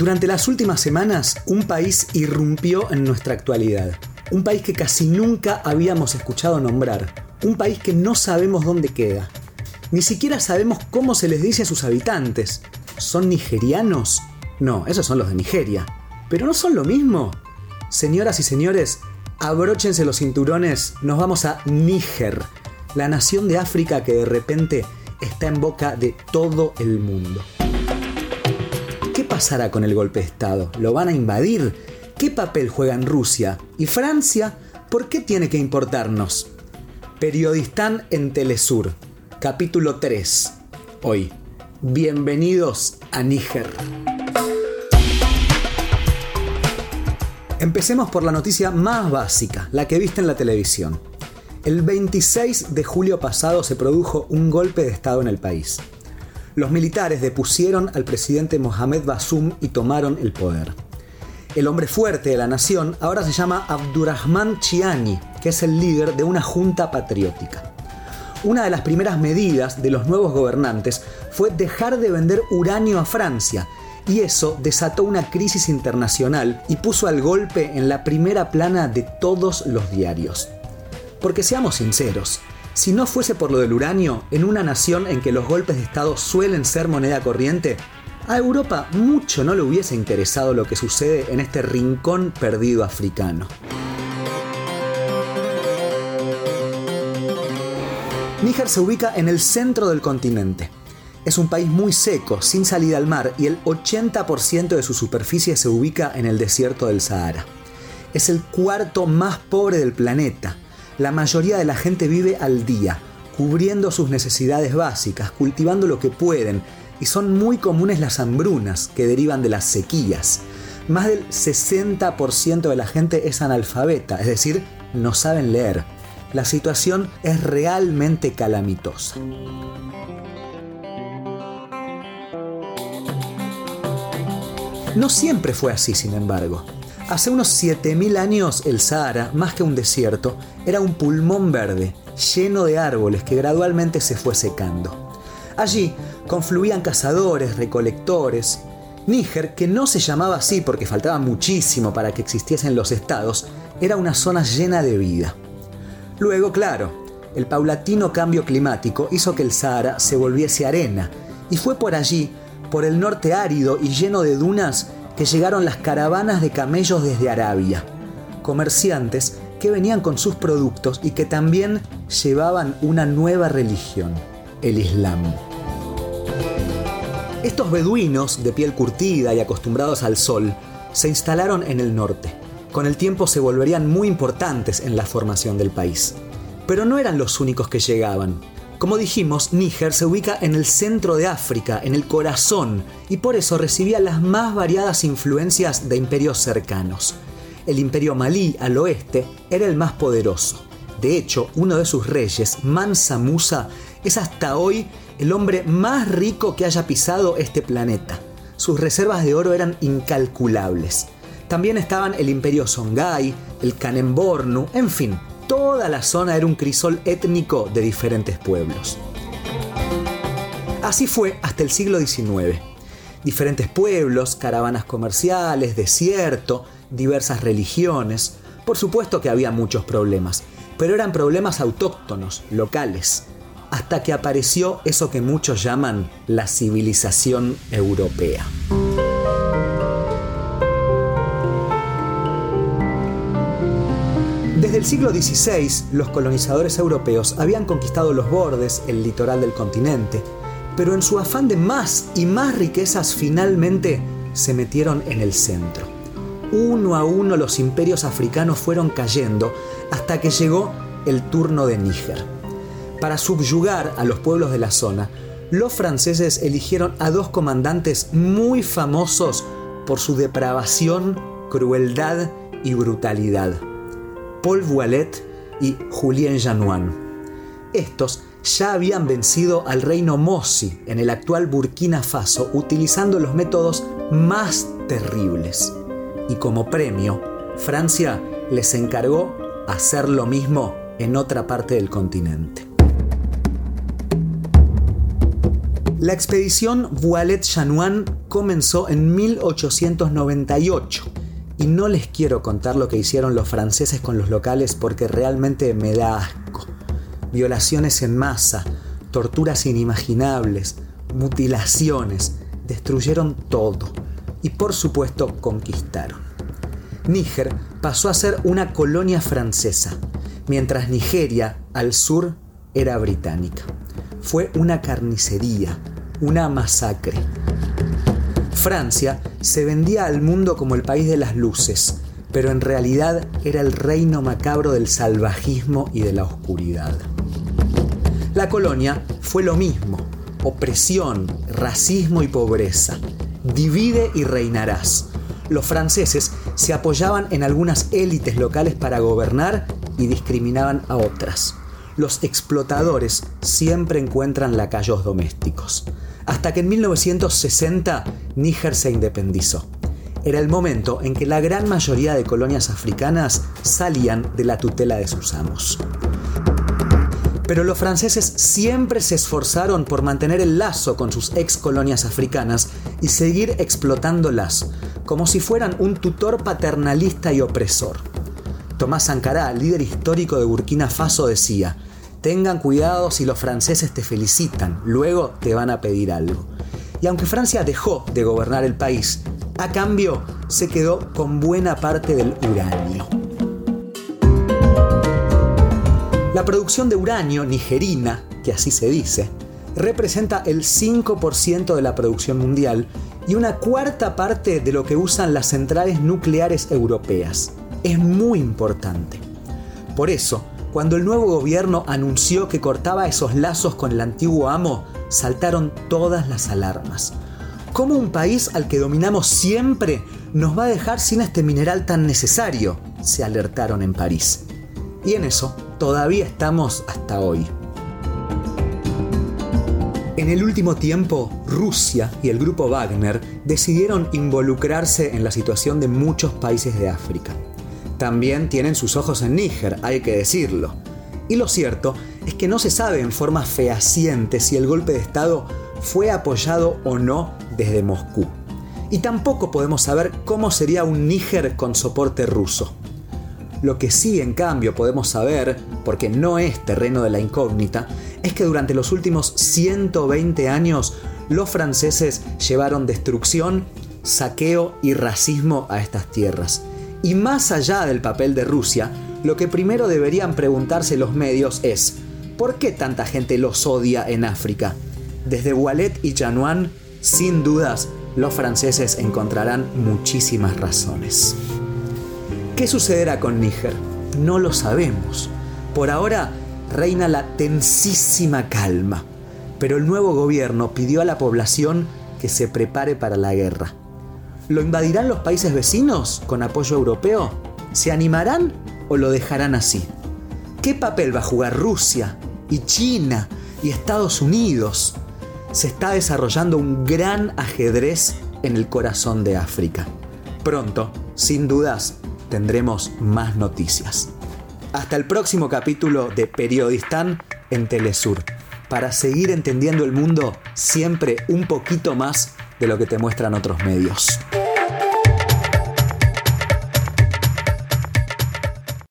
Durante las últimas semanas, un país irrumpió en nuestra actualidad. Un país que casi nunca habíamos escuchado nombrar. Un país que no sabemos dónde queda. Ni siquiera sabemos cómo se les dice a sus habitantes. ¿Son nigerianos? No, esos son los de Nigeria. ¿Pero no son lo mismo? Señoras y señores, abróchense los cinturones, nos vamos a Níger, la nación de África que de repente está en boca de todo el mundo. ¿Qué pasará con el golpe de Estado? ¿Lo van a invadir? ¿Qué papel juegan Rusia? ¿Y Francia? ¿Por qué tiene que importarnos? Periodistán en Telesur, capítulo 3. Hoy, bienvenidos a Níger. Empecemos por la noticia más básica, la que viste en la televisión. El 26 de julio pasado se produjo un golpe de Estado en el país. Los militares depusieron al presidente Mohamed Basum y tomaron el poder. El hombre fuerte de la nación ahora se llama Abdurrahman Chiani, que es el líder de una junta patriótica. Una de las primeras medidas de los nuevos gobernantes fue dejar de vender uranio a Francia y eso desató una crisis internacional y puso al golpe en la primera plana de todos los diarios. Porque seamos sinceros, si no fuese por lo del uranio, en una nación en que los golpes de Estado suelen ser moneda corriente, a Europa mucho no le hubiese interesado lo que sucede en este rincón perdido africano. Níger se ubica en el centro del continente, es un país muy seco, sin salida al mar, y el 80% de su superficie se ubica en el desierto del Sahara. Es el cuarto más pobre del planeta. La mayoría de la gente vive al día, cubriendo sus necesidades básicas, cultivando lo que pueden, y son muy comunes las hambrunas que derivan de las sequías. Más del 60% de la gente es analfabeta, es decir, no saben leer. La situación es realmente calamitosa. No siempre fue así, sin embargo. Hace unos 7.000 años el Sahara, más que un desierto, era un pulmón verde, lleno de árboles que gradualmente se fue secando. Allí confluían cazadores, recolectores. Níger, que no se llamaba así porque faltaba muchísimo para que existiesen los estados, era una zona llena de vida. Luego, claro, el paulatino cambio climático hizo que el Sahara se volviese arena, y fue por allí por el norte árido y lleno de dunas que llegaron las caravanas de camellos desde Arabia, comerciantes que venían con sus productos y que también llevaban una nueva religión, el Islam. Estos beduinos, de piel curtida y acostumbrados al sol, se instalaron en el norte. Con el tiempo se volverían muy importantes en la formación del país. Pero no eran los únicos que llegaban. Como dijimos, Níger se ubica en el centro de África, en el corazón, y por eso recibía las más variadas influencias de imperios cercanos. El imperio malí al oeste era el más poderoso. De hecho, uno de sus reyes, Mansa Musa, es hasta hoy el hombre más rico que haya pisado este planeta. Sus reservas de oro eran incalculables. También estaban el imperio Songhai, el Kanembornu, en fin, toda la zona era un crisol étnico de diferentes pueblos. Así fue hasta el siglo XIX. Diferentes pueblos, caravanas comerciales, desierto, diversas religiones. Por supuesto que había muchos problemas, pero eran problemas autóctonos, locales, hasta que apareció eso que muchos llaman la civilización europea. El siglo XVI, los colonizadores europeos habían conquistado los bordes, el litoral del continente, pero en su afán de más y más riquezas finalmente se metieron en el centro. Uno a uno los imperios africanos fueron cayendo hasta que llegó el turno de Níger. Para subyugar a los pueblos de la zona, los franceses eligieron a dos comandantes muy famosos por su depravación, crueldad y brutalidad. Paul Voilet y Julien Januan. Estos ya habían vencido al reino Mossi en el actual Burkina Faso utilizando los métodos más terribles. Y como premio, Francia les encargó hacer lo mismo en otra parte del continente. La expedición Voilet-Januan comenzó en 1898 y no les quiero contar lo que hicieron los franceses con los locales porque realmente me da asco. Violaciones en masa, torturas inimaginables, mutilaciones, destruyeron todo y por supuesto conquistaron. Níger pasó a ser una colonia francesa, mientras Nigeria, al sur, era británica. Fue una carnicería, una masacre. Francia se vendía al mundo como el país de las luces, pero en realidad era el reino macabro del salvajismo y de la oscuridad. La colonia fue lo mismo, opresión, racismo y pobreza. Divide y reinarás. Los franceses se apoyaban en algunas élites locales para gobernar y discriminaban a otras. Los explotadores siempre encuentran lacayos domésticos hasta que en 1960 Níger se independizó. Era el momento en que la gran mayoría de colonias africanas salían de la tutela de sus amos. Pero los franceses siempre se esforzaron por mantener el lazo con sus ex colonias africanas y seguir explotándolas, como si fueran un tutor paternalista y opresor. Tomás Sankara, líder histórico de Burkina Faso, decía, Tengan cuidado si los franceses te felicitan, luego te van a pedir algo. Y aunque Francia dejó de gobernar el país, a cambio se quedó con buena parte del uranio. La producción de uranio nigerina, que así se dice, representa el 5% de la producción mundial y una cuarta parte de lo que usan las centrales nucleares europeas. Es muy importante. Por eso, cuando el nuevo gobierno anunció que cortaba esos lazos con el antiguo amo, saltaron todas las alarmas. ¿Cómo un país al que dominamos siempre nos va a dejar sin este mineral tan necesario? Se alertaron en París. Y en eso todavía estamos hasta hoy. En el último tiempo, Rusia y el grupo Wagner decidieron involucrarse en la situación de muchos países de África también tienen sus ojos en Níger, hay que decirlo. Y lo cierto es que no se sabe en forma fehaciente si el golpe de Estado fue apoyado o no desde Moscú. Y tampoco podemos saber cómo sería un Níger con soporte ruso. Lo que sí, en cambio, podemos saber, porque no es terreno de la incógnita, es que durante los últimos 120 años los franceses llevaron destrucción, saqueo y racismo a estas tierras. Y más allá del papel de Rusia, lo que primero deberían preguntarse los medios es, ¿por qué tanta gente los odia en África? Desde Wallet y Januan, sin dudas, los franceses encontrarán muchísimas razones. ¿Qué sucederá con Níger? No lo sabemos. Por ahora reina la tensísima calma, pero el nuevo gobierno pidió a la población que se prepare para la guerra. ¿Lo invadirán los países vecinos con apoyo europeo? ¿Se animarán o lo dejarán así? ¿Qué papel va a jugar Rusia y China y Estados Unidos? Se está desarrollando un gran ajedrez en el corazón de África. Pronto, sin dudas, tendremos más noticias. Hasta el próximo capítulo de Periodistán en Telesur, para seguir entendiendo el mundo siempre un poquito más de lo que te muestran otros medios.